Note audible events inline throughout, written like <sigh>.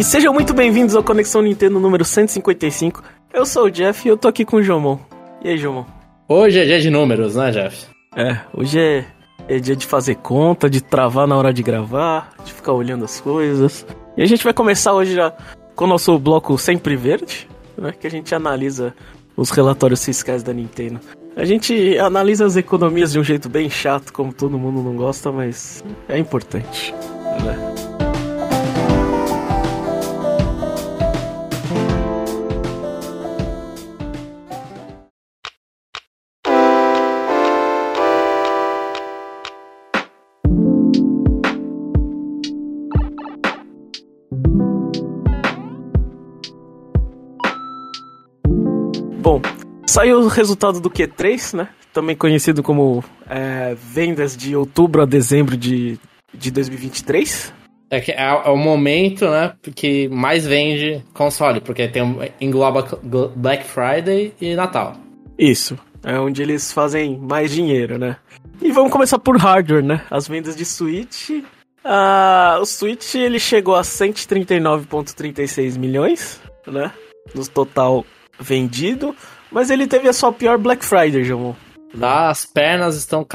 E sejam muito bem-vindos ao Conexão Nintendo número 155. Eu sou o Jeff e eu tô aqui com o Jomon. E aí, Jomon? Hoje é dia de números, né, Jeff? É, hoje é, é dia de fazer conta, de travar na hora de gravar, de ficar olhando as coisas. E a gente vai começar hoje já com o nosso bloco Sempre Verde, né, que a gente analisa os relatórios fiscais da Nintendo. A gente analisa as economias de um jeito bem chato, como todo mundo não gosta, mas é importante. Né? Saiu o resultado do Q3, né? Também conhecido como é, vendas de outubro a dezembro de, de 2023. É, que é, é, o momento, né, que mais vende console, porque tem engloba Black Friday e Natal. Isso, é onde eles fazem mais dinheiro, né? E vamos começar por hardware, né? As vendas de Switch. Ah, o Switch ele chegou a 139,36 milhões, né? No total vendido, mas ele teve a sua pior Black Friday, João. As pernas estão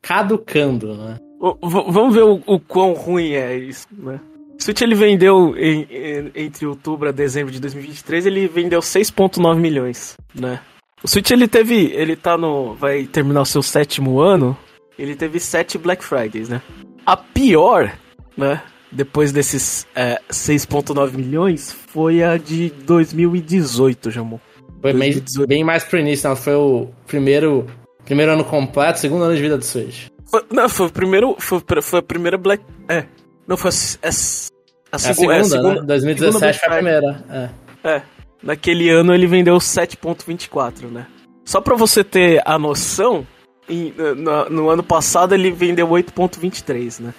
caducando, né? O, vamos ver o, o, quão ruim é isso, né? O Switch ele vendeu em, em, entre outubro a dezembro de 2023, ele vendeu 6.9 milhões, né? O Switch ele teve, ele tá no, vai terminar o seu sétimo ano, ele teve sete Black Fridays, né? A pior, né? Depois desses é, 6.9 milhões, foi a de 2018, Jamon. Foi bem, bem mais pro início, não. Foi o primeiro, primeiro ano completo, segundo ano de vida do Switch. Foi, não, foi o primeiro. Foi, foi a primeira Black. É. Não, foi a, a, a, segu, é a segunda, é, né? 2017 foi a primeira. É. é. Naquele ano ele vendeu 7,24, né? Só pra você ter a noção, em, no, no, ano passado ele vendeu 8,23, né?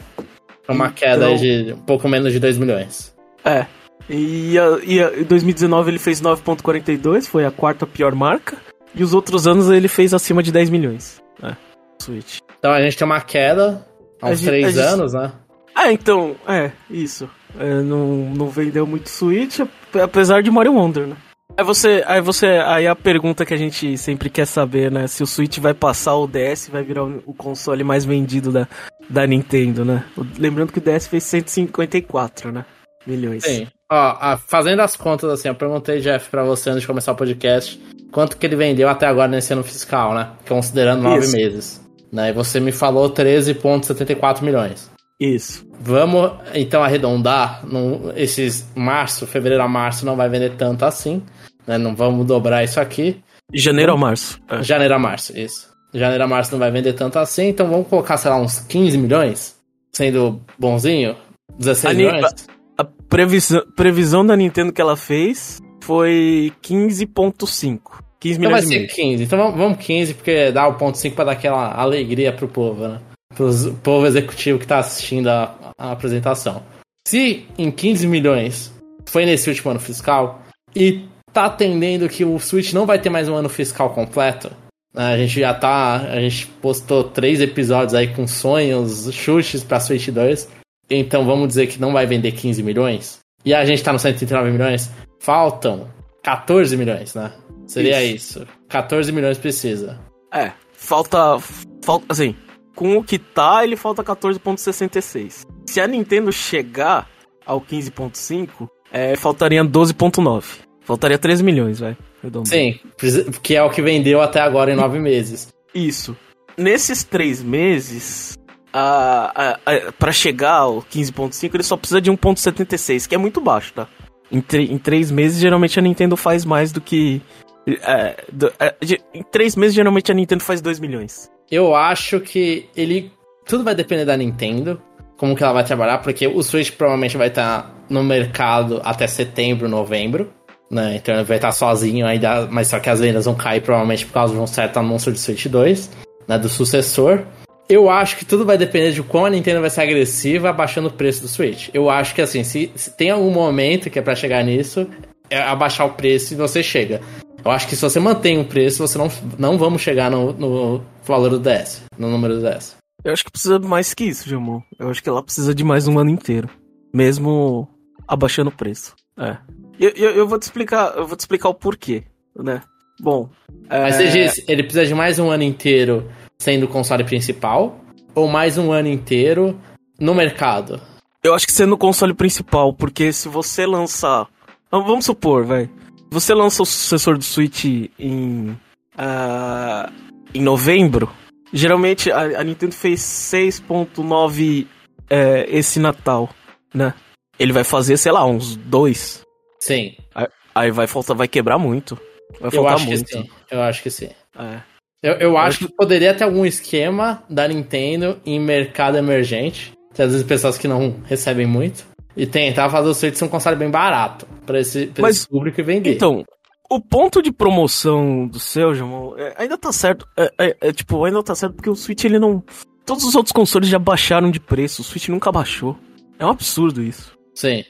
Uma queda então, de um pouco menos de 2 milhões. É. E, e em 2019 ele fez 9.42, foi a quarta pior marca. E os outros anos ele fez acima de 10 milhões. É, Switch. Então a gente tem uma queda há uns 3 anos, né? Ah, então, é, isso. É, não, não vendeu muito Switch, apesar de Mario Wonder, né? Aí você, aí você, aí a pergunta que a gente sempre quer saber, né? Se o Switch vai passar o DS, vai virar o console mais vendido da, da Nintendo, né? Lembrando que o DS fez 154, né? Milhões. Sim. Ó, fazendo as contas assim, eu perguntei, Jeff, pra você antes de começar o podcast, quanto que ele vendeu até agora nesse ano fiscal, né? Considerando nove meses. Né? E você me falou 13,74 milhões. Isso. Vamos então arredondar. Num, esses março, fevereiro a março, não vai vender tanto assim. Né? Não vamos dobrar isso aqui. Janeiro a março. É. Janeiro a março, isso. Janeiro a março não vai vender tanto assim, então vamos colocar, sei lá, uns 15 milhões? Sendo bonzinho? 16 a milhões? Previsão, previsão da Nintendo que ela fez foi 15.5. 15 milhões então vai ser 15. Então vamos, vamos 15, porque dá o ponto 5 pra dar aquela alegria pro povo, né? Pro povo executivo que tá assistindo a, a apresentação. Se em 15 milhões foi nesse último ano fiscal e tá atendendo que o Switch não vai ter mais um ano fiscal completo, né? a gente já tá. A gente postou três episódios aí com sonhos, chutes pra Switch 2. Então vamos dizer que não vai vender 15 milhões. E a gente tá no 139 milhões. Faltam 14 milhões, né? Seria isso. isso. 14 milhões precisa. É, falta. Falta. Assim, com o que tá, ele falta 14,66. Se a Nintendo chegar ao 15,5, é, faltaria 12,9. Faltaria 13 milhões, vai. Sim, que é o que vendeu até agora em 9 meses. Isso. Nesses 3 meses, para chegar ao 15.5, ele só precisa de 1.76, que é muito baixo, tá? Em, em três meses, geralmente a Nintendo faz mais do que. É, do, é, em três meses, geralmente a Nintendo faz 2 milhões. Eu acho que ele. Tudo vai depender da Nintendo, como que ela vai trabalhar, porque o Switch provavelmente vai estar no mercado até setembro, novembro. Né? Então ele vai estar sozinho ainda, mas só que as vendas vão cair provavelmente por causa de um certo anúncio de Switch 2, né? Do sucessor. Eu acho que tudo vai depender de como a Nintendo vai ser agressiva abaixando o preço do Switch. Eu acho que assim, se, se tem algum momento que é para chegar nisso, é abaixar o preço e você chega. Eu acho que se você mantém o preço, você não, não vamos chegar no, no valor do DS, no número do DS. Eu acho que precisa mais que isso, Jamon. Eu acho que ela precisa de mais um ano inteiro. Mesmo abaixando o preço. É. Eu, eu, eu, vou te explicar, eu vou te explicar o porquê, né? Bom. Mas é... você diz, ele precisa de mais um ano inteiro sendo o console principal? Ou mais um ano inteiro no mercado? Eu acho que sendo o console principal, porque se você lançar. Vamos supor, vai. Você lança o sucessor do Switch em. Uh, em novembro. Geralmente a, a Nintendo fez 6.9 é, esse Natal, né? Ele vai fazer, sei lá, uns dois. Sim. Aí, aí vai faltar, vai quebrar muito. Vai faltar eu acho muito. Que sim. Eu acho que sim. É. Eu, eu acho que poderia ter algum esquema da Nintendo em mercado emergente. Tem às vezes pessoas que não recebem muito. E tentar fazer o Switch ser um console bem barato para esse, pra Mas, esse público e vender. Então, o ponto de promoção do seu, Jamal, é, ainda tá certo. É, é, é, tipo, ainda tá certo porque o Switch ele não. Todos os outros consoles já baixaram de preço, o Switch nunca baixou. É um absurdo isso. Sim.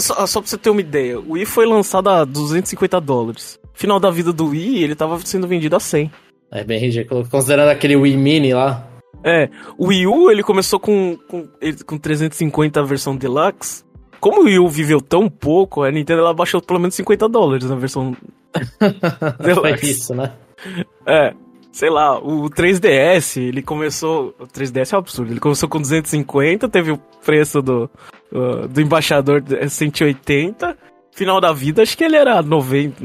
Só, só pra você ter uma ideia, o Wii foi lançado a 250 dólares. Final da vida do Wii, ele tava sendo vendido a 100. É bem ridículo, considerando aquele Wii Mini lá. É, o Wii U ele começou com, com, com 350 a versão Deluxe. Como o Wii U viveu tão pouco, a Nintendo ela baixou pelo menos 50 dólares na versão <laughs> Deluxe. Foi isso, né? É, sei lá, o 3DS, ele começou. O 3DS é um absurdo, ele começou com 250, teve o preço do, uh, do embaixador 180. Final da vida, acho que ele era 90,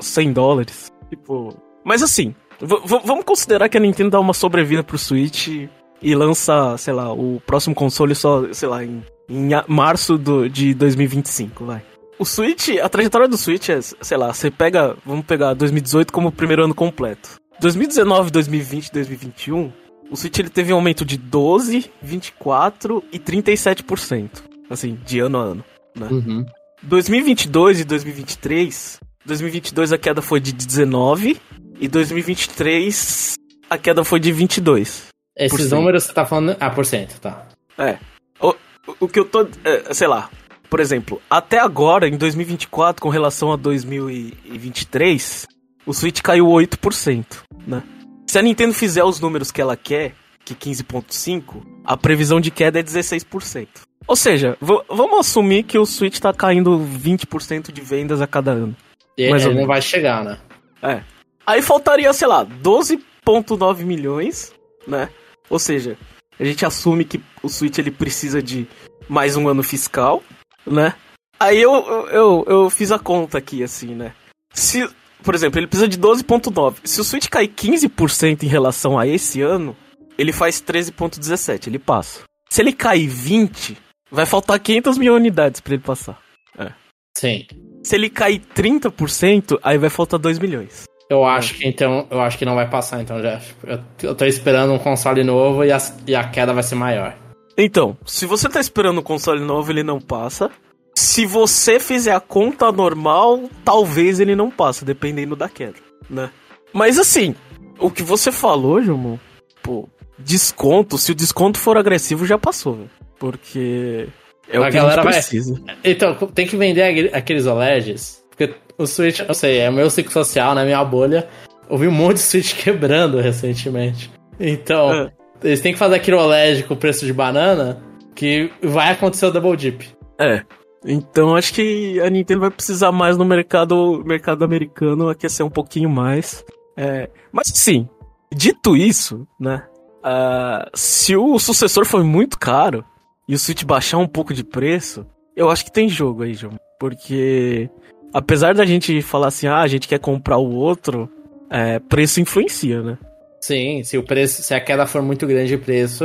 100 dólares. Tipo. Mas assim, vamos considerar que a Nintendo dá uma sobrevida pro Switch e lança, sei lá, o próximo console só, sei lá, em, em março do, de 2025, vai. O Switch, a trajetória do Switch é, sei lá, você pega, vamos pegar 2018 como o primeiro ano completo. 2019, 2020, 2021, o Switch ele teve um aumento de 12, 24 e 37%, assim, de ano a ano, né? Uhum. 2022 e 2023, 2022 a queda foi de 19 e 2023 a queda foi de 22. Esses números você tá falando. Ah, por cento, tá. É. O, o que eu tô. É, sei lá. Por exemplo, até agora, em 2024, com relação a 2023, o Switch caiu 8%, né? Se a Nintendo fizer os números que ela quer, que 15.5, a previsão de queda é 16%. Ou seja, vamos assumir que o Switch tá caindo 20% de vendas a cada ano. E mas ele não vai chegar, né? É. Aí faltaria, sei lá, 12.9 milhões, né? Ou seja, a gente assume que o Switch ele precisa de mais um ano fiscal, né? Aí eu, eu, eu fiz a conta aqui, assim, né? Se, por exemplo, ele precisa de 12.9. Se o Switch cair 15% em relação a esse ano, ele faz 13.17, ele passa. Se ele cair 20, vai faltar 500 mil unidades para ele passar. É. Sim. Se ele cair 30%, aí vai faltar 2 milhões. Eu acho que então, eu acho que não vai passar então, Jeff. Eu, eu tô esperando um console novo e a, e a queda vai ser maior. Então, se você tá esperando um console novo, ele não passa. Se você fizer a conta normal, talvez ele não passe, dependendo da queda, né? Mas assim, o que você falou, Jomo, pô, desconto, se o desconto for agressivo, já passou. Porque é a o que a gente precisa. Vai... Então, tem que vender aqueles OLEDs, porque o Switch, eu sei, é o meu ciclo social, na né, minha bolha. Eu vi um monte de Switch <laughs> quebrando recentemente. Então, é. eles têm que fazer aquele OLED com preço de banana, que vai acontecer o Double Dip. É. Então acho que a Nintendo vai precisar mais no mercado, mercado americano aquecer um pouquinho mais. É, mas sim, dito isso, né? Uh, se o sucessor for muito caro e o Switch baixar um pouco de preço, eu acho que tem jogo aí, João. Porque apesar da gente falar assim, ah, a gente quer comprar o outro, é, preço influencia, né? Sim, se o preço, se a queda for muito grande de preço,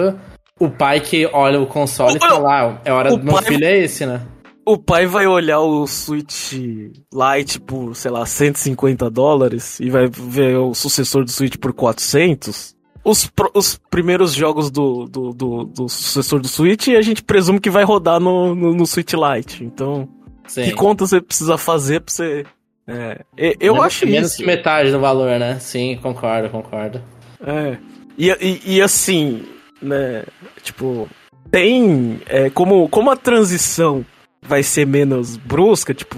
o pai que olha o console o, fala, lá, é hora do meu pai, filho é esse, né? O pai vai olhar o Switch Lite por, sei lá, 150 dólares e vai ver o sucessor do Switch por 400. Os, os primeiros jogos do, do, do, do sucessor do Switch a gente presume que vai rodar no, no, no Switch Lite. Então, Sim. Que conta você precisa fazer pra você. É, eu menos, acho menos isso. que metade do valor, né? Sim, concordo, concordo. É. E, e, e assim, né? Tipo, tem. É, como, como a transição vai ser menos brusca, tipo,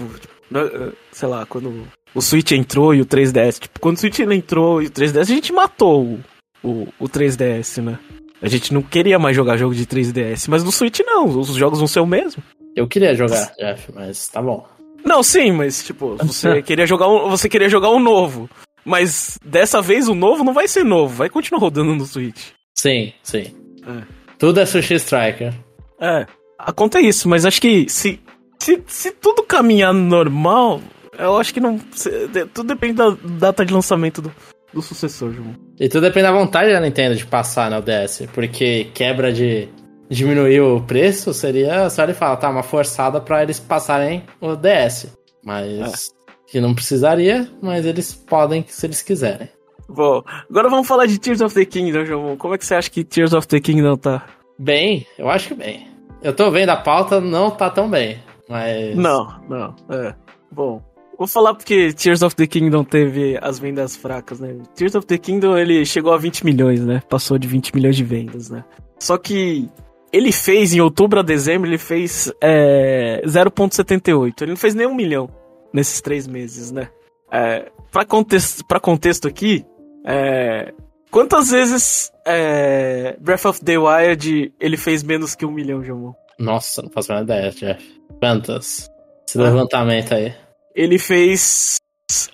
né, sei lá, quando o Switch entrou e o 3DS. Tipo, quando o Switch entrou e o 3DS, a gente matou o, o, o 3DS, né? A gente não queria mais jogar jogo de 3DS, mas no Switch não, os jogos vão ser o mesmo. Eu queria jogar, Jeff, mas tá bom. Não, sim, mas tipo, você <laughs> queria jogar um, você queria jogar um novo. Mas dessa vez o novo não vai ser novo, vai continuar rodando no Switch. Sim, sim. É. Tudo é Sushi Striker. É, a conta é isso, mas acho que se, se, se tudo caminhar normal, eu acho que não. Tudo depende da data de lançamento do, do sucessor, João. E tudo depende da vontade da Nintendo de passar no DS, porque quebra de diminuir o preço seria só ele falar, tá, uma forçada para eles passarem o DS. Mas é. que não precisaria, mas eles podem se eles quiserem. Bom, agora vamos falar de Tears of the Kingdom, João. Como é que você acha que Tears of the Kingdom tá? Bem, eu acho que bem. Eu tô vendo a pauta, não tá tão bem, mas. Não, não, é. Bom, Vou falar porque Tears of the Kingdom teve as vendas fracas, né? Tears of the Kingdom ele chegou a 20 milhões, né? Passou de 20 milhões de vendas, né? Só que ele fez em outubro a dezembro, ele fez é, 0,78. Ele não fez nem um milhão nesses três meses, né? É, pra, contexto, pra contexto aqui, é, quantas vezes é, Breath of the Wild ele fez menos que um milhão, Jamon? Nossa, não faço a ideia, Jeff. Quantas? Esse ah. levantamento aí ele fez.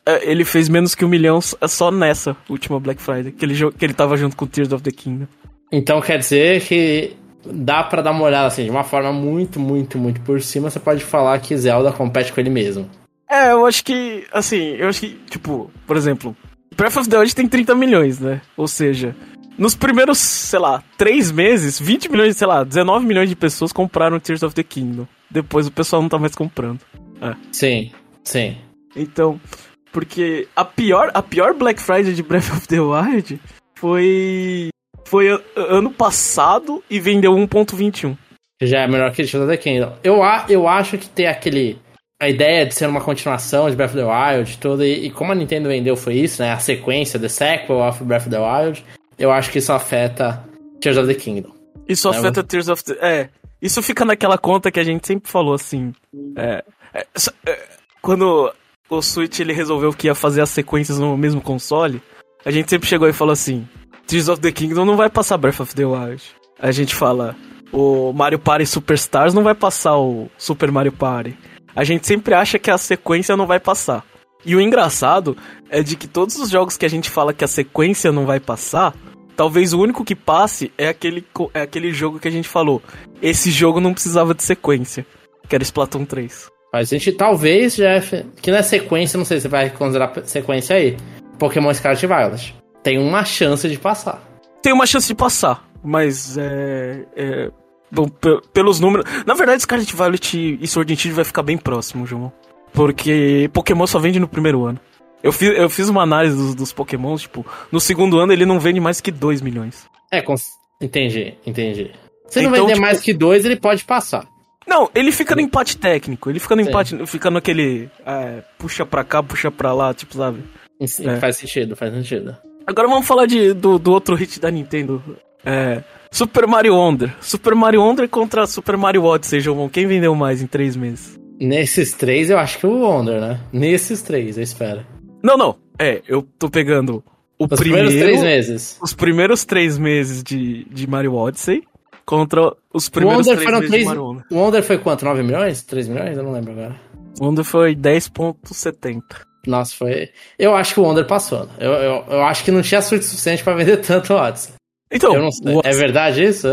É, ele fez menos que um milhão só nessa última Black Friday, que ele, que ele tava junto com Tears of the Kingdom. Então quer dizer que dá para dar uma olhada assim, de uma forma muito, muito, muito por cima, você pode falar que Zelda compete com ele mesmo. É, eu acho que, assim, eu acho que, tipo, por exemplo, Breath of the Wild tem 30 milhões, né? Ou seja, nos primeiros, sei lá, 3 meses, 20 milhões, sei lá, 19 milhões de pessoas compraram Tears of the Kingdom. Depois o pessoal não tá mais comprando. É. Sim. Sim. Então, porque a pior, a pior Black Friday de Breath of the Wild foi foi ano passado e vendeu 1.21. Já é melhor que Tears of the Kingdom. Eu, eu acho que ter aquele a ideia de ser uma continuação de Breath of the Wild, toda e, e, como a Nintendo vendeu foi isso, né? A sequência, The Sequel of Breath of the Wild. Eu acho que isso afeta Tears of the Kingdom. Isso né? afeta Tears of the... É, isso fica naquela conta que a gente sempre falou, assim... É, é, é quando o Switch ele resolveu que ia fazer as sequências no mesmo console, a gente sempre chegou e falou assim: Tears of the Kingdom não vai passar Breath of the Wild. A gente fala: o Mario Party Superstars não vai passar o Super Mario Party. A gente sempre acha que a sequência não vai passar. E o engraçado é de que todos os jogos que a gente fala que a sequência não vai passar, talvez o único que passe é aquele, é aquele jogo que a gente falou. Esse jogo não precisava de sequência, que era Splatoon 3. Mas a gente talvez, Jeff, que na sequência, não sei se vai considerar sequência aí, Pokémon Scarlet Violet. Tem uma chance de passar. Tem uma chance de passar, mas é. é bom, pelos números. Na verdade, Scarlet Violet e Sword and Shield vai ficar bem próximo, João. Porque Pokémon só vende no primeiro ano. Eu fiz, eu fiz uma análise dos, dos Pokémons, tipo, no segundo ano ele não vende mais que 2 milhões. É, entendi, entendi. Se então, não vender tipo... mais que 2, ele pode passar. Não, ele fica no empate técnico. Ele fica no Sim. empate, fica naquele. É, puxa pra cá, puxa pra lá, tipo, sabe? Sim, é. Faz sentido, faz sentido. Agora vamos falar de, do, do outro hit da Nintendo. É, Super Mario Wonder. Super Mario Wonder contra Super Mario Odyssey, João. Quem vendeu mais em três meses? Nesses três, eu acho que o Wonder, né? Nesses três, eu espero. Não, não. É, eu tô pegando o os primeiro, primeiros três meses. Os primeiros três meses de, de Mario Odyssey contra os primeiros Wonder três meses 3, de Wonder. O Wonder foi quanto? 9 milhões? 3 milhões? Eu não lembro agora. O Wonder foi 10.70. Nossa, foi... Eu acho que o Wonder passou. Eu, eu, eu acho que não tinha sorte suficiente para vender <laughs> tanto Odyssey. Então, Odyssey... é verdade isso?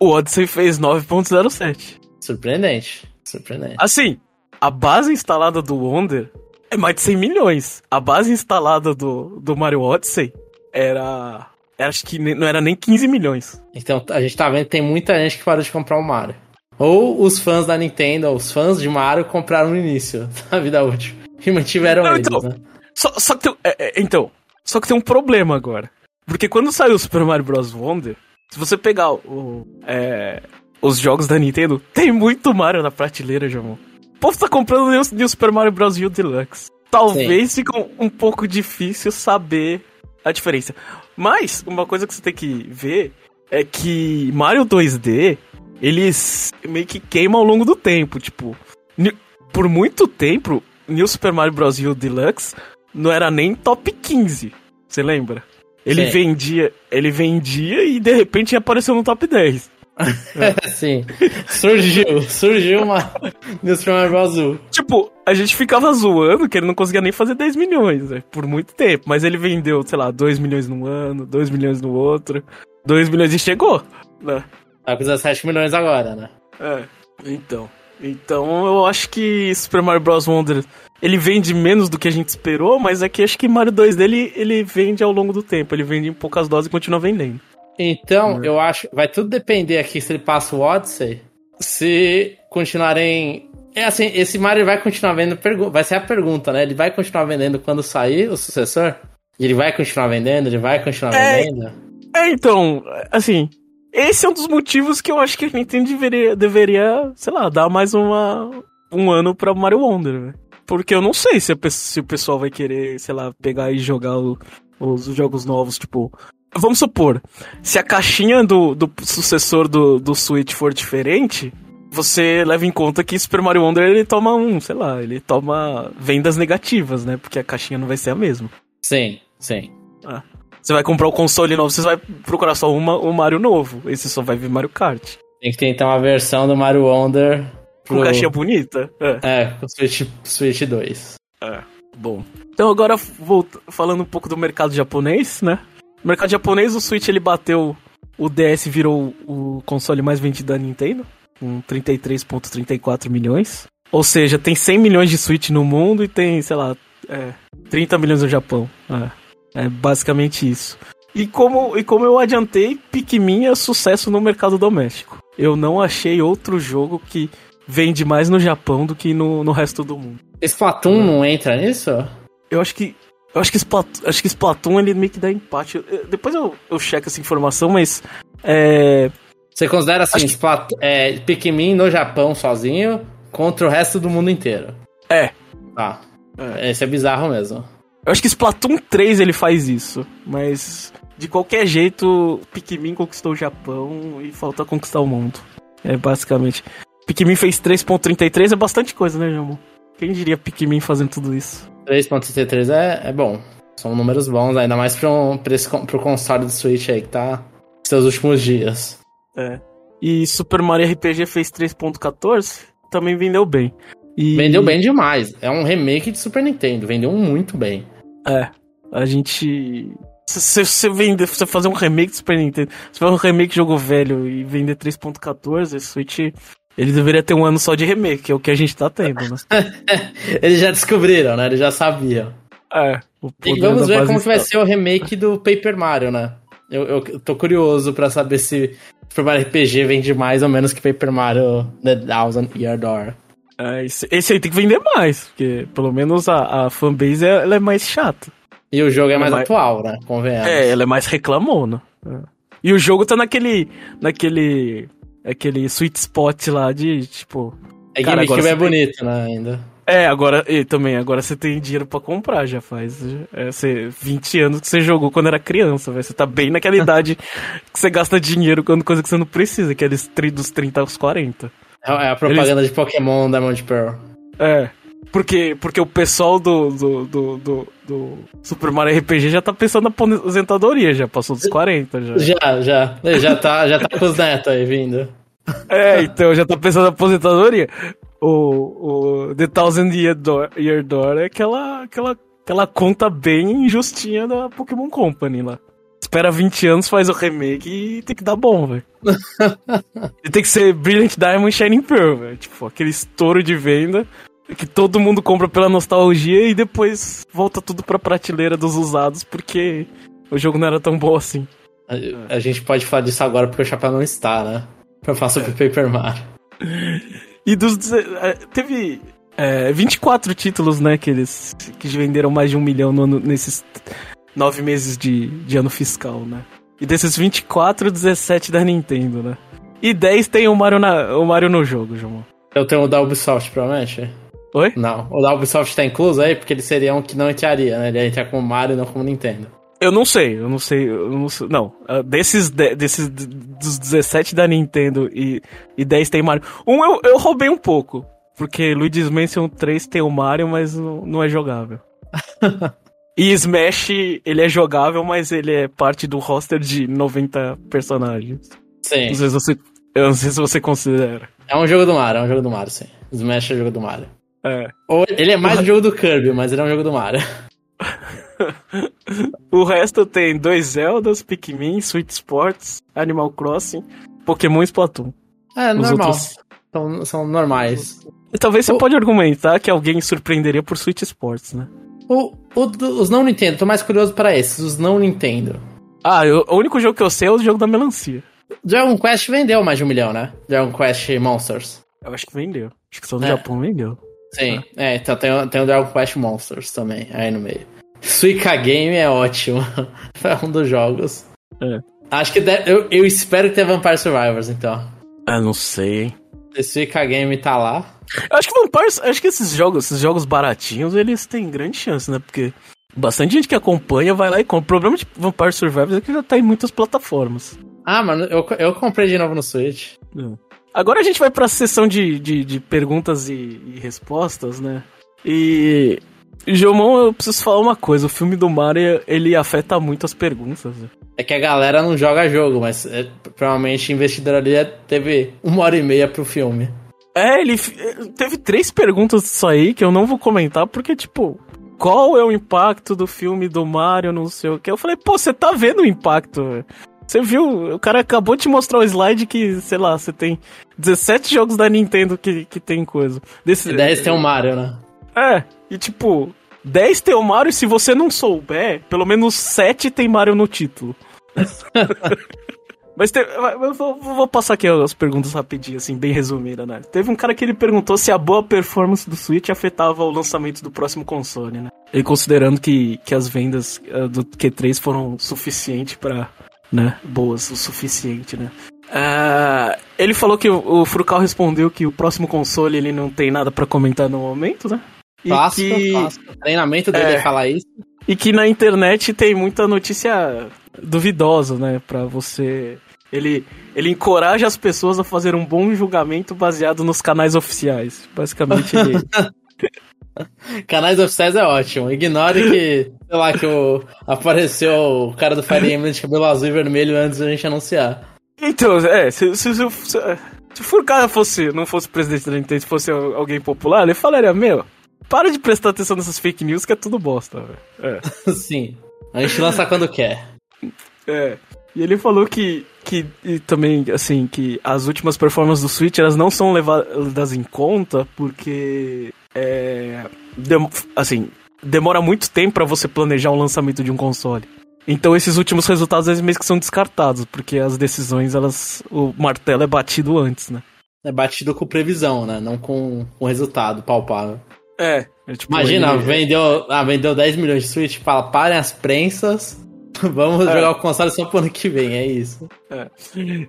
o Odyssey fez 9.07. Surpreendente. Surpreendente. Assim, a base instalada do Wonder é mais de 100 milhões. A base instalada do, do Mario Odyssey era acho que não era nem 15 milhões. Então a gente tá vendo que tem muita gente que parou de comprar o Mario. Ou os fãs da Nintendo, os fãs de Mario compraram no início <laughs> da vida útil. E mantiveram não, eles, então, né? Só, só que tem, é, é, então, só que tem um problema agora. Porque quando saiu o Super Mario Bros. Wonder, se você pegar o, é, os jogos da Nintendo, tem muito Mario na prateleira, Jamon. O povo tá comprando o Super Mario Bros. U Deluxe. Talvez Sim. fique um, um pouco difícil saber a diferença. Mas, uma coisa que você tem que ver é que Mario 2D, eles meio que queimam ao longo do tempo. Tipo, por muito tempo, New Super Mario Bros. U Deluxe não era nem top 15. Você lembra? Ele Sim. vendia, ele vendia e de repente apareceu no top 10. <laughs> Sim. Surgiu, surgiu uma New Super Mario Bros. U. Tipo, a gente ficava zoando que ele não conseguia nem fazer 10 milhões, né? Por muito tempo. Mas ele vendeu, sei lá, 2 milhões num ano, 2 milhões no outro, 2 milhões e chegou, né? Tá com 17 milhões agora, né? É, então. Então eu acho que Super Mario Bros. Wonder ele vende menos do que a gente esperou, mas é que acho que Mario 2 dele ele vende ao longo do tempo. Ele vende em poucas doses e continua vendendo. Então, eu acho. Vai tudo depender aqui se ele passa o Odyssey. Se continuarem. É assim, esse Mario vai continuar vendendo. Vai ser a pergunta, né? Ele vai continuar vendendo quando sair o sucessor? Ele vai continuar vendendo? Ele vai continuar É. vendendo? É, então, assim, esse é um dos motivos que eu acho que a Nintendo deveria, deveria sei lá, dar mais uma, um ano pra Mario Wonder, né? Porque eu não sei se, a se o pessoal vai querer, sei lá, pegar e jogar o- os jogos novos, tipo... Vamos supor, se a caixinha do, do sucessor do, do Switch for diferente, você leva em conta que Super Mario Wonder ele toma um, sei lá, ele toma vendas negativas, né? Porque a caixinha não vai ser a mesma. Sim, sim. Você vai comprar o console novo, você vai procurar só uma, um Mario novo. Esse só vai vir Mario Kart. Tem que ter então uma versão do Mario Wonder. Com caixinha bonita? É. É, com o Switch, Switch 2. Bom. Então agora, volta, falando um pouco do mercado japonês, né? No mercado japonês, o Switch ele bateu... O DS virou o console mais vendido da Nintendo. Com 33,34 milhões. Ou seja, tem 100 milhões de Switch no mundo e tem, sei lá, é, 30 milhões no Japão. É, é basicamente isso. E como, e como eu adiantei, Pikmin é sucesso no mercado doméstico. Eu não achei outro jogo que vende mais no Japão do que no, no resto do mundo. Splatoon não entra nisso? Eu acho que. Eu acho que Splatoon, acho que Splatoon ele meio que dá empate. Eu- depois eu, eu checo essa informação, mas. É. Você considera assim, Acho que- Splat- é, Pikmin no Japão sozinho contra o resto do mundo inteiro? É. Tá. Esse é bizarro mesmo. Eu acho que Splatoon 3 ele faz isso. Mas. De qualquer jeito, Pikmin conquistou o Japão e falta conquistar o mundo. É basicamente. Pikmin fez 3.33, é bastante coisa, né, Jamon? Quem diria Pikmin fazendo tudo isso? 3.33 é, é bom. São números bons, ainda mais pra, um, pra esse, pro console do Switch aí que tá nos seus últimos dias. É. E Super Mario RPG fez 3.14, também vendeu bem. E... Vendeu bem demais. É um remake de Super Nintendo. Vendeu muito bem. É, a gente. Se você vender, se você fazer um remake do Super Nintendo, se for um remake de jogo velho e vender 3.14, esse Switch, ele deveria ter um ano só de remake, que é o que a gente tá tendo, né? <laughs> Eles já descobriram, né? Eles já sabiam. É. O E vamos ver como que vai está- ser o remake do Paper Mario, né? Eu, eu tô curioso pra saber se Super Mario RPG vende mais ou menos que Paper Mario The Thousand Year Door. É, esse, esse aí tem que vender mais, porque pelo menos a, a fanbase é- ela é mais chata. E o jogo é mais Mas- atual, né? Convenhamos. É, ela é mais reclamona. É. E o jogo tá naquele. naquele. aquele sweet spot lá de, tipo. É Cara, agora é você tem- bonito, né? Ainda. É, agora. E também, agora você tem dinheiro pra comprar, já faz. É, você, 20 anos que você jogou quando era criança, velho. Você tá bem naquela idade <laughs> que você gasta dinheiro quando coisa que você não precisa, que é dos 30 dos 30 aos 40. É é a propaganda de Pokémon Diamond Pearl. É. Porque, porque o pessoal do, do, do, do, do Super Mario RPG já tá pensando na aposentadoria, já passou dos 40 já. Já, já. Ele Já tá, já tá com os netos aí vindo. É, então já tá pensando na aposentadoria. O, o The Thousand Year Door, Year Door é aquela, aquela, aquela conta bem injustinha da Pokémon Company lá. Espera 20 anos, faz o remake e tem que dar bom, velho. <laughs> tem que ser Brilliant Diamond Shining Pearl, velho. Tipo, aquele estouro de venda que todo mundo compra pela nostalgia e depois volta tudo pra prateleira dos usados porque o jogo não era tão bom assim. A, a gente pode falar disso agora porque o Chapéu não está, né? Pra falar sobre Paper Mario. <laughs> E dos. eh, Teve é, 24 títulos, né? Que eles que venderam mais de um milhão no nesses nove meses de, de ano fiscal, né? E desses 24, 17 da Nintendo, né? E 10 tem o Mario, na, o Mario no jogo, João. Eu tenho o da Ubisoft, provavelmente? Oi? Não. O da Ubisoft tá incluso aí? Porque ele seria um que não entraria, né? Ele ia entrar como Mario e não como Nintendo. Eu não sei, eu não sei, eu não sei. Não, ah, desses, de- desses dos 17 da Nintendo e, e 10 tem Mario. Um eu, eu roubei um pouco, porque Luigi's Mansion 3 tem o Mario, mas não, não é jogável. <laughs> e Smash, ele é jogável, mas ele é parte do roster de 90 personagens. Sim. Às vezes você, Eu não sei se você considera. É um jogo do Mario, é um jogo do Mario, sim. Smash é um jogo do Mario. É. Ou ele é mais um jogo do Kirby, mas ele é um jogo do Mario. <laughs> o resto tem dois Zeldas, Pikmin, Sweet Sports, Animal Crossing, Pokémon e Splatoon. É, Os normal. Outros... São, são normais. Talvez você o... pode argumentar que alguém surpreenderia por Switch Sports, né? O, o, os não Nintendo, tô mais curioso para esses, os não Nintendo. Ah, eu, o único jogo que eu sei é o jogo da melancia. Dragon Quest vendeu mais de um milhão, né? Dragon Quest Monsters. Eu acho que vendeu. Acho que só no é. Japão vendeu. Sim, é, então tem, tem o Dragon Quest Monsters também, aí no meio. Suica Game é ótimo. <laughs> é um dos jogos. É. Acho que deve, eu, eu espero que tenha Vampire Survivors, então. Ah, não sei, hein? Suica Game tá lá. Eu acho que Vampire, acho que esses jogos, esses jogos baratinhos, eles têm grande chance, né? Porque bastante gente que acompanha vai lá e compra. O problema de Vampire Survivors é que já tá em muitas plataformas. Ah, mano, eu, eu comprei de novo no Switch. É. Agora a gente vai pra sessão de, de, de perguntas e, e, respostas, né? E. Jomon, eu preciso falar uma coisa: o filme do Mario ele afeta muito as perguntas. É que a galera não joga jogo, mas é, provavelmente o investidor ali teve uma hora e meia pro filme. É, ele teve três perguntas disso aí que eu não vou comentar porque, tipo, qual é o impacto do filme do Mario, não sei o que. Eu falei, pô, você tá vendo o impacto, Você viu? O cara acabou de mostrar o slide que, sei lá, você tem 17 jogos da Nintendo que, que tem coisa. Desse, e 10 tem o Mario, né? É, e tipo, 10 tem o Mario e se você não souber, pelo menos 7 tem Mario no título. <laughs> Mas te, eu vou, vou, passar aqui as perguntas rapidinho, assim, bem resumida, né? Teve um cara que ele perguntou se a boa performance do Switch afetava o lançamento do próximo console, né? Ele considerando que, que as vendas uh, do Q3 foram suficiente para né? Boas, o suficiente, né? Uh, ele falou que o, o Frucal respondeu que o próximo console ele não tem nada para comentar no momento, né? E que... O treinamento dele é, é falar isso. E que na internet tem muita notícia duvidosa, né? Pra você. Ele, ele encoraja as pessoas a fazer um bom julgamento baseado nos canais oficiais. Basicamente, ele. <laughs> Canais oficiais é ótimo. Ignore que, sei lá, que o, apareceu o cara do Fire Emblem de cabelo azul e vermelho antes da gente anunciar. Então, é, se, se, se, se, se o cara fosse, não fosse presidente da Nintendo, se fosse alguém popular, ele falaria, meu, para de prestar atenção nessas fake news que é tudo bosta, velho. É. <laughs> Sim. A gente lança quando quer. É. E ele falou que, que também, assim, que as últimas performances do Switch, elas não são levadas em conta porque, é, dem assim, demora muito tempo para você planejar o lançamento de um console. Então esses últimos resultados, eles meio que são descartados, porque as decisões, elas, o martelo é batido antes, né? É batido com previsão, né? Não com o resultado palpável. É. é tipo, Imagina, ele... vendeu, ah, vendeu 10 milhões de Switch, fala, parem as prensas, <laughs> vamos é. jogar o console só pro ano que vem, é isso. É.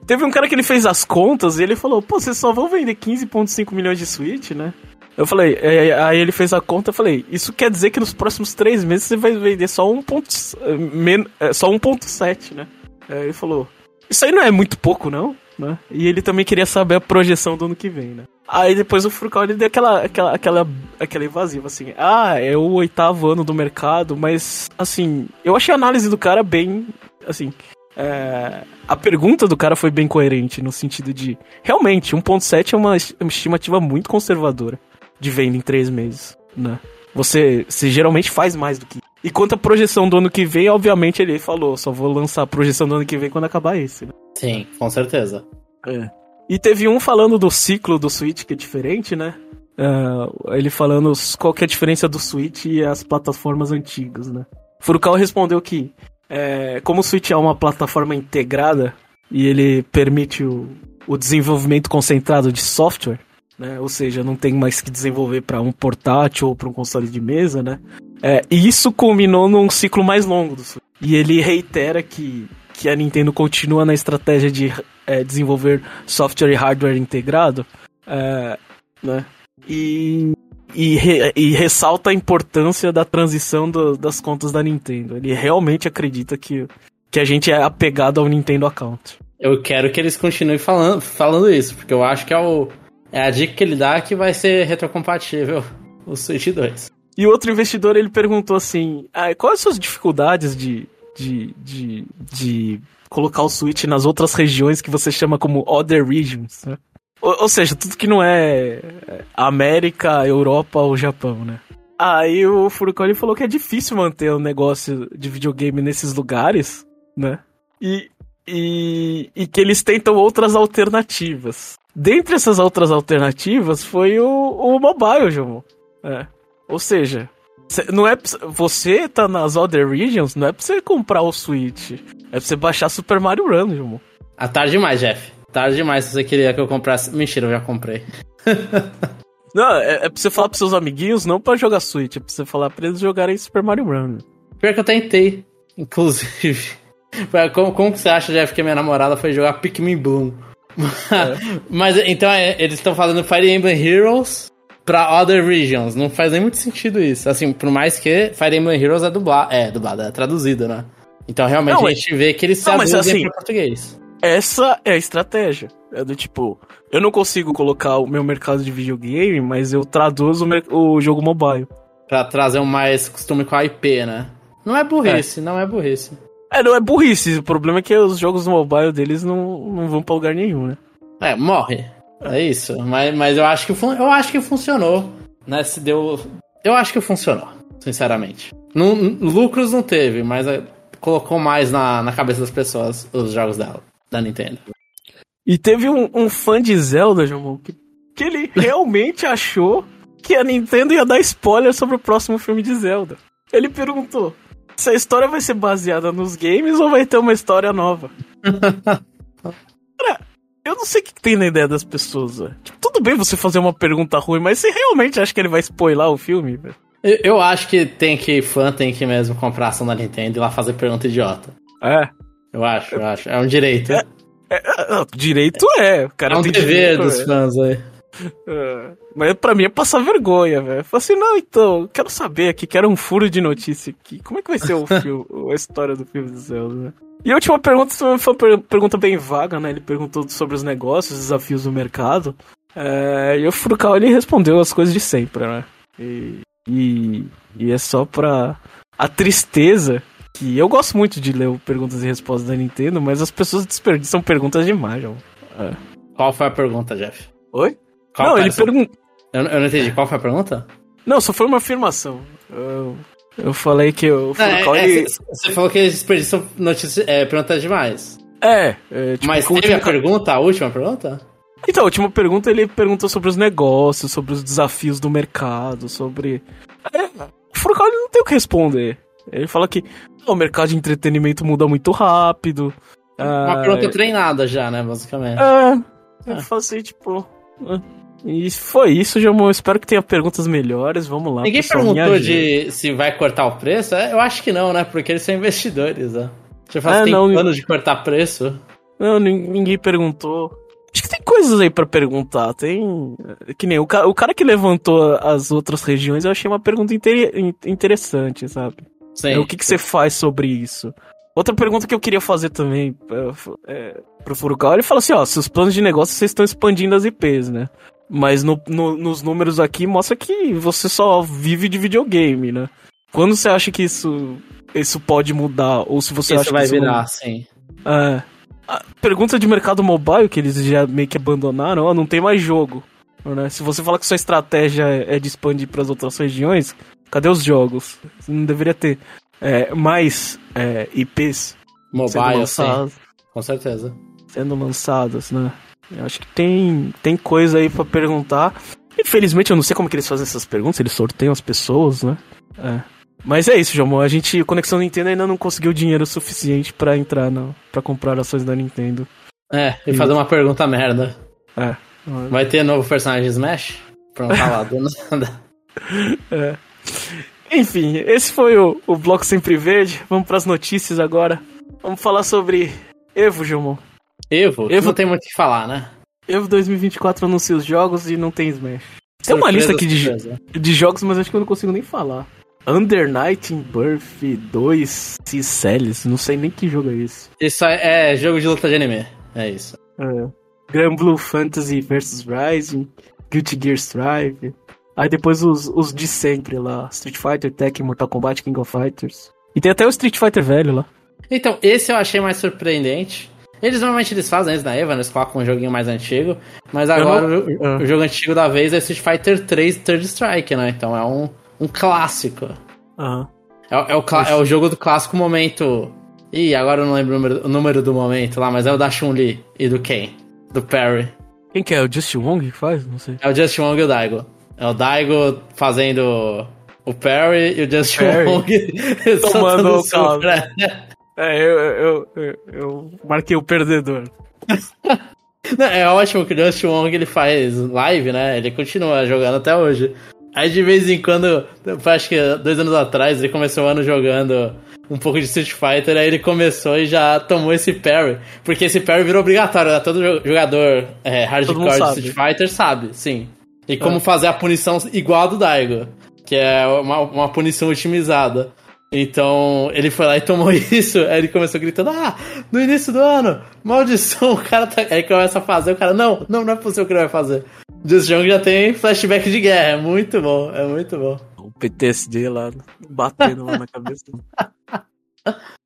Teve um cara que ele fez as contas e ele falou, pô, vocês só vão vender 15.5 milhões de Switch, né? Eu falei, é, é, aí ele fez a conta, eu falei, isso quer dizer que nos próximos três meses você vai vender só 1.7, é, só 1.7, né? Aí ele falou, isso aí não é muito pouco, não? Né? E ele também queria saber a projeção do ano que vem, né? Aí depois o Furcal ele deu aquela, aquela, aquela, aquela evasiva, assim. Ah, é o oitavo ano do mercado, mas, assim, eu achei a análise do cara bem, assim... É, a pergunta do cara foi bem coerente, no sentido de... Realmente, 1.7 é uma estimativa muito conservadora de venda em três meses, né? Você, você geralmente faz mais do que. E quanto à projeção do ano que vem, obviamente ele falou, só vou lançar a projeção do ano que vem quando acabar esse, né? Sim, com certeza. É. E teve um falando do ciclo do Switch, que é diferente, né? Uh, ele falando qual que é a diferença do Switch e as plataformas antigas, né? Furukawa respondeu que, é, como o Switch é uma plataforma integrada e ele permite o, o desenvolvimento concentrado de software, né? Ou seja, não tem mais que desenvolver para um portátil ou para um console de mesa, né? É, e isso culminou num ciclo mais longo do Switch. E ele reitera que que a Nintendo continua na estratégia de é, desenvolver software e hardware integrado, é, né? E, e, re, e, ressalta a importância da transição do, das contas da Nintendo. Ele realmente acredita que, que a gente é apegado ao Nintendo Account. Eu quero que eles continuem falando, falando isso, porque eu acho que é, o, é a dica que ele dá que vai ser retrocompatível o Switch 2. E outro investidor ele perguntou assim: ah, quais as suas dificuldades de, De, de, de colocar o Switch nas outras regiões que você chama como Other Regions, né? Ou, ou seja, tudo que não é América, Europa ou Japão, né? Aí o Furukoni falou que é difícil manter o um negócio de videogame nesses lugares, né? E, e, e que eles tentam outras alternativas. Dentre essas outras alternativas foi o, o mobile, João. É. Ou seja, não é você tá nas other regions, não é pra você comprar o Switch, é pra você baixar Super Mario Run, João. Ah, tarde demais, Jeff. Tarde demais se você queria que eu comprasse. Mentira, eu já comprei. <laughs> não, é, é pra você falar pros seus amiguinhos, não pra jogar Switch, é pra você falar pra eles jogarem Super Mario Run. Pior que eu tentei, inclusive. <laughs> Como, como que você acha, Jeff, que a minha namorada foi jogar Pikmin Bloom? <laughs> É. Mas então é, eles estão fazendo Fire Emblem Heroes pra Other Regions. Não faz nem muito sentido isso. Assim, por mais que Fire Emblem Heroes é dublado, é dublado, é traduzido, né? Então realmente não, a gente vê que eles se abusam assim, português. Essa é a estratégia. É do tipo, eu não consigo colocar o meu mercado de videogame, mas eu traduzo o, o jogo mobile. Pra trazer um mais costume com a IP, né? Não é burrice, é. não é burrice. É, não é burrice. O problema é que os jogos mobile deles não, não vão pra lugar nenhum, né? É, morre. É isso. Mas, mas eu, acho que, eu acho que funcionou. Né? Se deu. Eu acho que funcionou, sinceramente. Não, lucros não teve, mas é, colocou mais na, na cabeça das pessoas os jogos dela, da Nintendo. E teve um, um fã de Zelda, João, que, que ele <laughs> realmente achou que a Nintendo ia dar spoiler sobre o próximo filme de Zelda. Ele perguntou: se a história vai ser baseada nos games ou vai ter uma história nova? <laughs> Cara, eu não sei o que tem na ideia das pessoas. Tipo, tudo bem você fazer uma pergunta ruim, mas você realmente acha que ele vai spoiler o filme? Véio? Eu, eu acho que tem que fã tem que mesmo comprar ação da Nintendo e lá fazer pergunta idiota. É. Eu acho, eu acho. É um direito. É, é, é direito é. O cara é um dever dos fãs aí. É, mas pra mim é passar vergonha, velho. Falei assim, não, então, quero saber aqui, quero um furo de notícia aqui. Como é que vai ser o <laughs> filme, a história do filme do Zelda, né? E a última pergunta foi uma pergunta bem vaga, né? Ele perguntou sobre os negócios, os desafios do mercado. É, e o Furukawa, ele respondeu as coisas de sempre, né? E, e, e é só pra... A tristeza que eu gosto muito de ler perguntas e respostas da Nintendo, mas as pessoas desperdiçam perguntas demais, ó. É. Qual foi a pergunta, Jeff? Oi? Qual não, ele perguntou. Eu, eu, não entendi. Qual foi a pergunta? Não, só foi uma afirmação. Eu, eu falei que o Furcal. É, é, Você falou que eles desperdiçam notícias, é, perguntas demais. É. é tipo, Mas teve última... a pergunta, a última pergunta? Então, a última pergunta ele perguntou sobre os negócios, sobre os desafios do mercado, sobre. É, o Furcal não tem o que responder. Ele fala que o mercado de entretenimento muda muito rápido. Uma é... pergunta treinada já, né, basicamente. É. Eu é. falo assim, tipo. É. E foi isso, Jamon. Espero que tenha perguntas melhores. Vamos lá. Ninguém pessoal, perguntou de se vai cortar o preço? É, eu acho que não, né? Porque eles são investidores, né? Já faz é, tem não, planos de cortar preço? Não, ninguém perguntou. Acho que tem coisas aí para perguntar. Tem. Que nem o cara, o cara que levantou as outras regiões, eu achei uma pergunta inter... interessante, sabe? Sim. É, o que, que você faz sobre isso? Outra pergunta que eu queria fazer também é, é, pro Furukawa, ele fala assim, ó, seus planos de negócio vocês estão expandindo as IPs, né? Mas no, no, nos números aqui mostra que você só vive de videogame, né? Quando você acha que isso, isso pode mudar? Ou se você isso acha vai que isso virar, não... sim. É. A pergunta de mercado mobile, que eles já meio que abandonaram, ó, não tem mais jogo. Né? Se você falar que sua estratégia é de expandir para as outras regiões, cadê os jogos? Você não deveria ter é, mais é, IPs mobile, sim. Com certeza. Sendo lançadas, né? Eu acho que tem, tem coisa aí para perguntar. Infelizmente, eu não sei como que eles fazem essas perguntas, eles sorteiam as pessoas, né? É. Mas é isso, João. A gente, Conexão Nintendo ainda não conseguiu dinheiro suficiente para entrar para comprar ações da Nintendo. É, e, e fazer uma pergunta merda. É. Vai ter novo personagem Smash? Pronto, tá lá, do nada. <laughs> É. Enfim, esse foi o, o Bloco Sempre Verde. Vamos para as notícias agora. Vamos falar sobre Evo, João. Evo? Evo não tem muito o que falar, né? Evo 2024 anuncia os jogos e não tem Smash. Tem uma lista aqui de, de jogos, mas acho que eu não consigo nem falar. Under Night in Birth 2 Ciceles, não sei nem que jogo é esse. Isso é, é jogo de luta de anime, é isso. É. Grand Blue Fantasy vs Rising, Guilty Gear Strive. Aí depois os, os de sempre lá, Street Fighter, Tekken, Mortal Kombat, King of Fighters. E tem até o Street Fighter velho lá. Então, esse eu achei mais surpreendente. Eles normalmente eles fazem isso na Eva, eles colocam um joguinho mais antigo. Mas agora não... o, ah. o, jogo antigo da vez é Street Fighter 3 Third Strike, né? Então é um, um clássico. É, é, o, é o jogo do clássico momento. Ih, agora eu não lembro o número, o número do momento lá, mas é o da Chun-Li e do Ken, do Perry. Quem que é? O Justin Wong que faz? Não sei. É o Justin Wong e o Daigo. É o Daigo fazendo o Perry e o Justin Perry. Wong <laughs> tomando o caldo. <laughs> É, eu, eu, eu, eu, marquei o perdedor. <laughs> é ótimo que o Justin Wong ele faz live, né? Ele continua jogando até hoje. Aí de vez em quando, acho que dois anos atrás, ele começou o ano jogando um pouco de Street Fighter, aí ele começou e já tomou esse parry. Porque esse parry virou obrigatório, né? Todo jogador é, hardcore de Street Fighter sabe, sim. E como é. fazer a punição igual a do Daigo, que é uma, uma punição otimizada. Então, ele foi lá e tomou <laughs> isso. Aí ele começou gritando: Ah, no início do ano, maldição, o cara tá. Aí começa a fazer, o cara, não, não, não é possível que ele vai fazer. Just Young já tem flashback de guerra, é muito bom, é muito bom. O PTSD lá, batendo lá na cabeça. <laughs>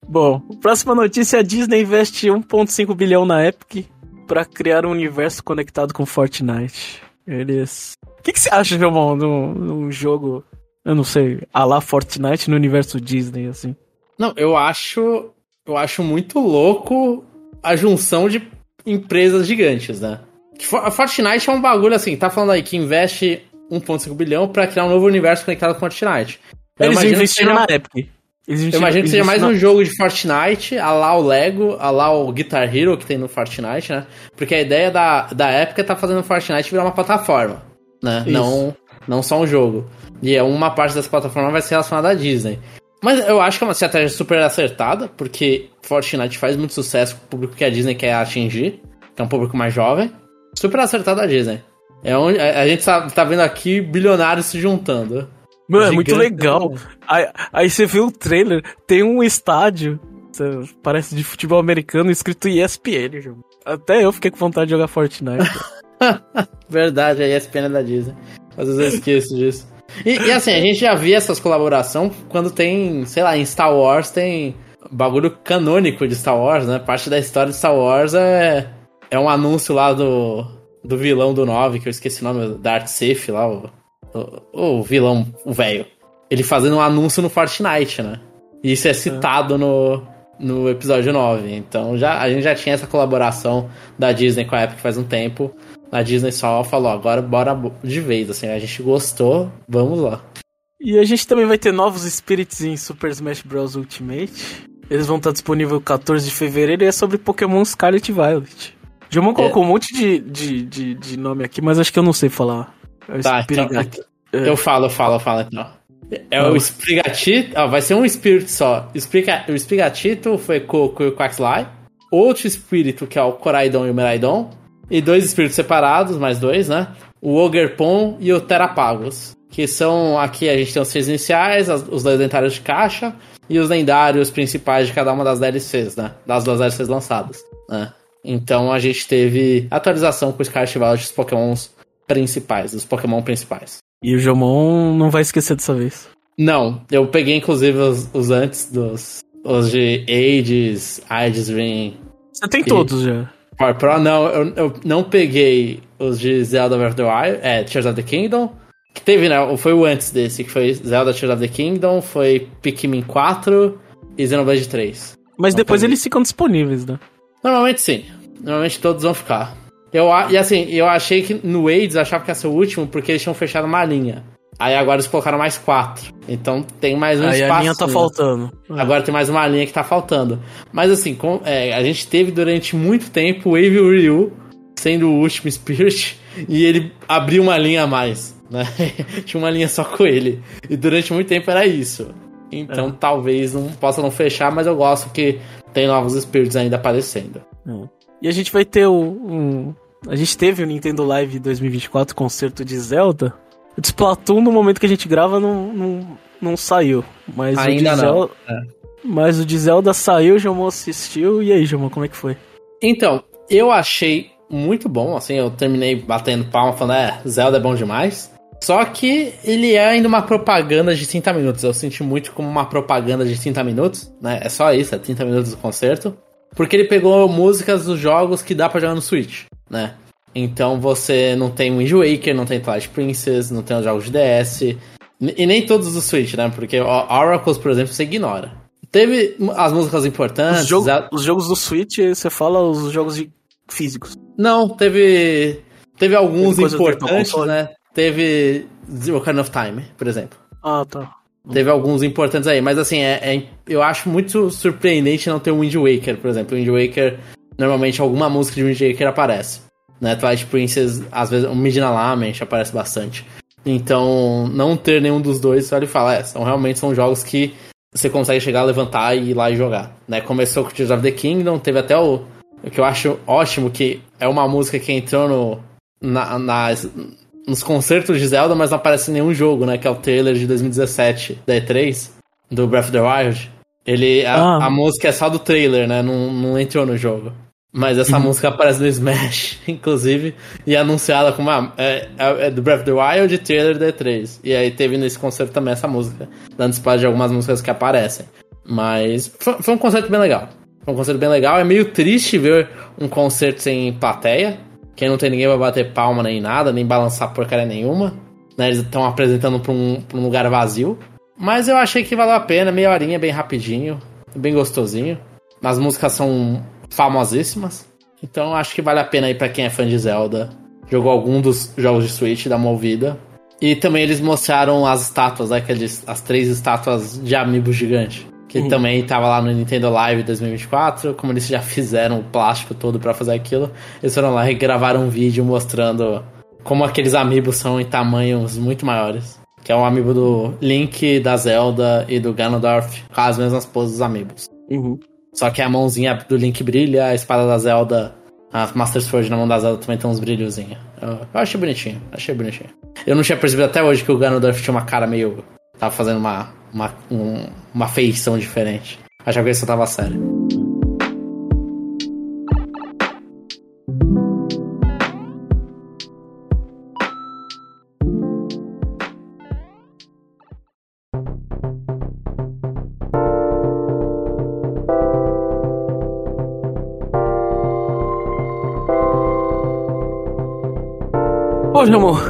Bom, próxima notícia: a Disney investe 1,5 bilhão na Epic para criar um universo conectado com Fortnite. Eles. O que, que você acha, João, num, num jogo eu não sei, a lá Fortnite no universo Disney, assim. Não, eu acho. Eu acho muito louco a junção de empresas gigantes, né? A Fortnite é um bagulho assim, tá falando aí que investe 1,5 bilhão pra criar um novo universo conectado com Fortnite. Eu Eles investiram seja, na Epic. Eu imagino que seja mais na... um jogo de Fortnite, a lá o Lego, a lá o Guitar Hero que tem no Fortnite, né? Porque a ideia da, da Epic é tá fazendo o Fortnite virar uma plataforma, né? Não, não só um jogo. E é uma parte dessa plataforma vai ser relacionada à Disney. Mas eu acho que é uma estratégia super acertada, porque Fortnite faz muito sucesso com o público que a Disney quer atingir, que é um público mais jovem. Super acertada a Disney. É onde a gente tá, tá vendo aqui bilionários se juntando. Mano, é muito legal. Aí, aí, você vê o trailer, tem um estádio, parece de futebol americano, escrito ESPN, jogo. Até eu fiquei com vontade de jogar Fortnite. <laughs> Verdade, a ESPN é da Disney. Às vezes eu esqueço disso. E, e, assim, a gente já via essas colaborações quando tem, sei lá, em Star Wars tem bagulho canônico de Star Wars, né? Parte da história de Star Wars é, é um anúncio lá do, do vilão do 9, que eu esqueci o nome, Darth Sith lá, o, o, o vilão, o velho. Ele fazendo um anúncio no Fortnite, né? E isso é citado no, no episódio 9. Então já, a gente já tinha essa colaboração da Disney com a Epic faz um tempo a Disney só falou, agora bora de vez, assim, a gente gostou, vamos lá. E a gente também vai ter novos Spirits em Super Smash Bros. Ultimate. Eles vão estar disponíveis 14 de fevereiro e é sobre Pokémon Scarlet e Violet. Jomon é. colocou um monte de, de, de, de, nome aqui, mas acho que eu não sei falar. É tá, então, é. eu falo, eu falo, eu falo então. É o Sprigatito, ó, vai ser um Spirit só. Spriga, o Sprigatito foi com, com o Quaxly. Outro espírito, que é o Coraidon e o Meraidon e dois espíritos separados, mais dois, né? O Ogerpon e o Terapagos. Que são aqui a gente tem os seis iniciais, os dois lendários de caixa e os lendários principais de cada uma das DLCs, né? Das duas DLCs lançadas, né? Então a gente teve atualização com os Scarlet dos Pokémons principais, dos Pokémon principais. E o Jomon não vai esquecer dessa vez. Não, eu peguei inclusive os, os antes dos. Os de Ages, Ages Ring. Você tem todos já. Power Pro, não, eu, eu não peguei os de Zelda Breath of the Wild, é, Tears of the Kingdom, que teve, né, foi o antes desse, que foi Zelda Tears of the Kingdom, foi Pikmin 4 e Xenoblade 3. Mas não depois peguei. eles ficam disponíveis, né? Normalmente sim, normalmente todos vão ficar. Eu, e assim, eu achei que no Aids eu achava que ia ser o último porque eles tinham fechado uma linha. Aí agora eles colocaram mais quatro. Então tem mais um Aí espaço. a linha tá faltando. Agora tem mais uma linha que tá faltando. Mas assim, com, é, a gente teve durante muito tempo o Wave Ryu sendo o último Spirit <laughs> e ele abriu uma linha a mais. Né? <laughs> Tinha uma linha só com ele. E durante muito tempo era isso. Então é. talvez não possa não fechar, mas eu gosto que tem novos Spirits ainda aparecendo. É. E a gente vai ter o. Um... A gente teve o Nintendo Live 2024 concerto de Zelda. O Splatoon, no momento que a gente grava, não, não, não saiu. Mas Ainda o de Zelda, é. Mas o de Zelda saiu, o Jomo assistiu. E aí, Jomo, como é que foi? Então, eu achei muito bom, assim, eu terminei batendo palma falando, é, Zelda é bom demais. Só que ele é ainda uma propaganda de 30 minutos. Eu senti muito como uma propaganda de 30 minutos, né? É só isso, é 30 minutos do concerto. Porque ele pegou músicas dos jogos que dá para jogar no Switch, né? Então você não tem Wind Waker, não tem Twilight Princess, não tem os jogos de DS. E nem todos do Switch, né? Porque Oracles, por exemplo, você ignora. Teve as músicas importantes. Os, jogo, a... os jogos do Switch, você fala os jogos de físicos. Não, teve. Teve alguns teve importantes, né? Teve Zero Kind of Time, por exemplo. Ah, tá. Teve alguns importantes aí, mas assim, é, é, eu acho muito surpreendente não ter o Wind Waker, por exemplo. O Wind Waker, normalmente alguma música de Wind Waker aparece. Né? Twilight Princess, às vezes, o Midnight Lament aparece bastante. Então, não ter nenhum dos dois, só ele fala, é, são, realmente são jogos que você consegue chegar, levantar e ir lá e jogar. Né? Começou com Tears of the Kingdom, teve até o, o que eu acho ótimo, que é uma música que entrou no, na, nas, nos concertos de Zelda, mas não aparece em nenhum jogo, né? Que é o trailer de 2017 da E3, do Breath of the Wild. Ele, a, ah. a música é só do trailer, né? Não, não entrou no jogo. Mas essa uhum. música aparece no Smash, <laughs> inclusive, e é anunciada como ah, é, é, é, do Breath of the Wild e trailer da E3. E aí teve nesse concerto também essa música, dando espaço de algumas músicas que aparecem. Mas foi, foi um concerto bem legal. Foi um concerto bem legal. É meio triste ver um concerto sem plateia, que não tem ninguém pra bater palma nem nada, nem balançar porcaria nenhuma. Né? Eles estão apresentando pra um, pra um lugar vazio. Mas eu achei que valeu a pena, meia horinha, bem rapidinho, bem gostosinho. As músicas são famosíssimas. Então acho que vale a pena aí para quem é fã de Zelda. Jogou algum dos jogos de Switch, dá uma ouvida. E também eles mostraram as estátuas, né, aqueles, as três estátuas de amiibo gigante. Que uhum. também tava lá no Nintendo Live 2024. Como eles já fizeram o plástico todo para fazer aquilo, eles foram lá e gravaram um vídeo mostrando como aqueles amigos são em tamanhos muito maiores. Que é o um amiibo do Link, da Zelda e do Ganondorf, com as mesmas poses dos amigos. Uhum. Só que a mãozinha do Link brilha, a espada da Zelda, a Master Sword na mão da Zelda também tem uns brilhozinhos. Eu, achei bonitinho, achei bonitinho. Eu não tinha percebido até hoje que o Ganondorf tinha uma cara meio. tava fazendo uma, uma, um, uma feição diferente. Achava que isso tava sério. Bom, amor,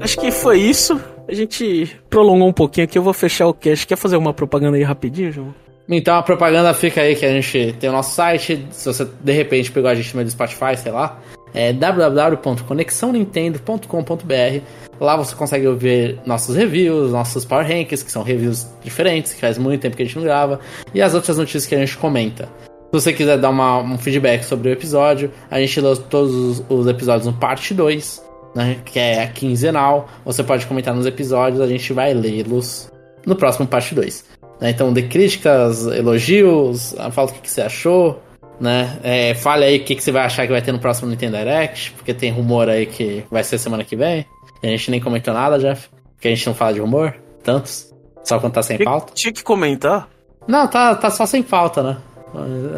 acho que foi isso. A gente prolongou um pouquinho aqui, eu vou fechar o cast. Quer fazer uma propaganda aí rapidinho, João? Então a propaganda fica aí que a gente tem o nosso site. Se você de repente pegou a gente no Spotify, sei lá, é www.conexãonintendo.com.br. Lá você consegue ver nossos reviews, nossos Power Rankings, que são reviews diferentes, que faz muito tempo que a gente não grava, e as outras notícias que a gente comenta. Se você quiser dar uma, um feedback sobre o episódio, a gente lança todos os, os episódios no parte 2 né, que é quinzenal. Você pode comentar nos episódios, a gente vai lê-los no próximo parte 2. Né? Então, de críticas, elogios, fala o que, que você achou, né? É, fale aí o que, que você vai achar que vai ter no próximo Nintendo Direct, porque tem rumor aí que vai ser semana que vem. A gente nem comentou nada, Jeff, porque a gente não fala de rumor, tantos, só quando tá sem pauta. Tinha que comentar? Não, tá, tá só sem pauta, né?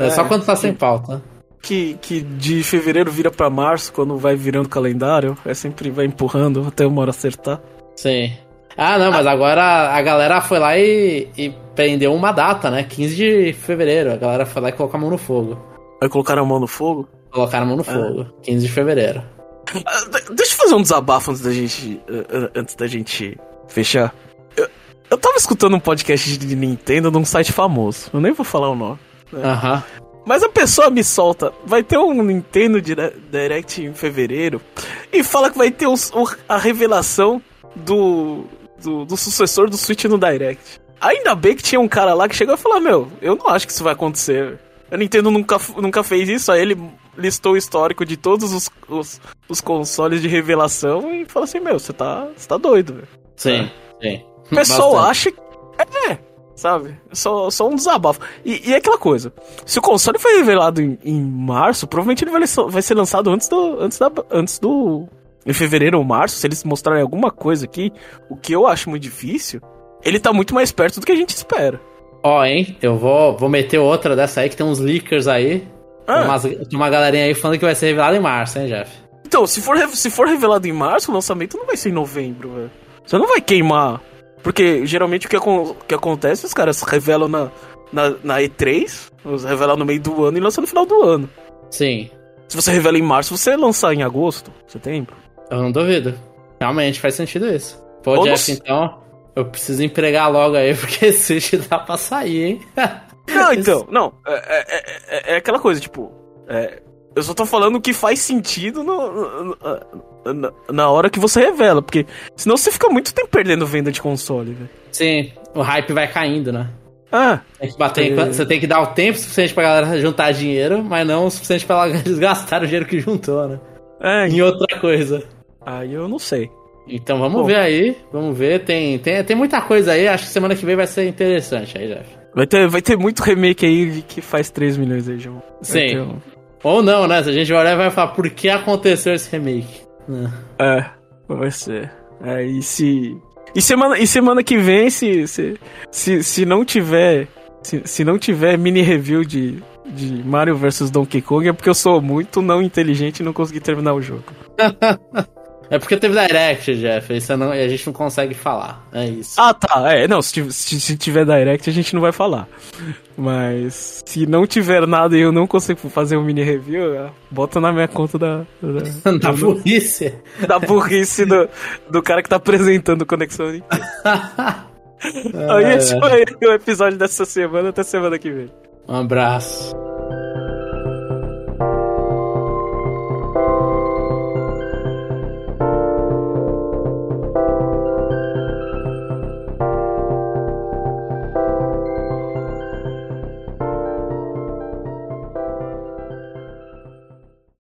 É, é só quando tá sem pauta que, que de fevereiro vira para março, quando vai virando o calendário, é sempre vai empurrando até uma hora acertar. Sim. Ah, não, mas agora a galera foi lá e, e prendeu uma data, né? 15 de fevereiro. A galera foi lá e colocou a mão no fogo. Vai colocar a mão no fogo? Colocaram a mão no é. fogo. 15 de fevereiro. Ah, deixa eu fazer um desabafo antes da gente, antes da gente fechar. Eu, eu tava escutando um podcast de Nintendo num site famoso. Eu nem vou falar o nome. Né? Aham. Né? Uh -huh. Mas a pessoa me solta, vai ter um Nintendo Direct em fevereiro e fala que vai ter a revelação do, do, do, sucessor do Switch no Direct. Ainda bem que tinha um cara lá que chegou e falou: Meu, eu não acho que isso vai acontecer. A Nintendo nunca, nunca fez isso, aí ele listou o histórico de todos os, os, os consoles de revelação e falou assim: Meu, você tá, tá doido, velho. Sim, é. sim. O pessoal Bastante. acha que. É, sabe? Só, só um desabafo. E, e é aquela coisa: se o console foi revelado em, em março, provavelmente ele vai, vai ser lançado antes do. Antes, da, antes do. Em fevereiro ou março, se eles mostrarem alguma coisa aqui, o que eu acho muito difícil, ele tá muito mais perto do que a gente espera. Ó, oh, hein? Eu vou, vou meter outra dessa aí, que tem uns leakers aí. Ah. Tem, umas, tem uma galerinha aí falando que vai ser revelado em março, hein, Jeff? Então, se for, se for revelado em março, o lançamento não vai ser em novembro, velho. Você não vai queimar. Porque geralmente o que, o que acontece, os caras revelam na, na, na E3, os revelam no meio do ano e lançam no final do ano. Sim. Se você revela em março, você lançar em agosto, setembro. Eu não duvido. Realmente faz sentido isso. Pô, Ou Jeff, no... então, eu preciso empregar logo aí, <laughs> porque esse Switch dá pra sair, hein? Não, <laughs> então, não. É, é, é, é aquela coisa, tipo. É, eu só tô falando que faz sentido no, no, na, na hora que você revela, porque senão você fica muito tempo perdendo venda de console, velho. Sim, o hype vai caindo, né? Ah. Tem que bater, é... Você tem que dar o tempo suficiente pra galera juntar dinheiro, mas não o suficiente pra eles <laughs> gastarem o dinheiro que juntou, né? É. Em outra coisa. Aí eu não sei. Então vamos Bom. ver aí, vamos ver. Tem, tem, tem muita coisa aí, acho que semana que vem vai ser interessante aí, Jeff. Vai ter, vai ter muito remake aí que faz 3 milhões aí, João. Sim. Um... Ou não, né? Se a gente vai olhar e vai falar por que aconteceu esse remake. É, vai ser. É, e se. E semana, e semana que vem, se, se, se, se não tiver. Se, se não tiver mini review de, de Mario vs Donkey Kong, é porque eu sou muito não inteligente e não consegui terminar o jogo. <laughs> É porque teve Direct, Jeff, isso não, a gente não consegue falar. É isso. Ah, tá. É, não, se, se, se, tiver Direct, a gente não vai falar. Mas se não tiver nada e eu não consigo fazer um mini review, é, bota na minha conta da. Da, <laughs> da burrice. Da burrice do, do cara que tá apresentando Conexão Nintendo. <laughs> Aí esse foi o episódio dessa semana. Até semana que vem. Um abraço.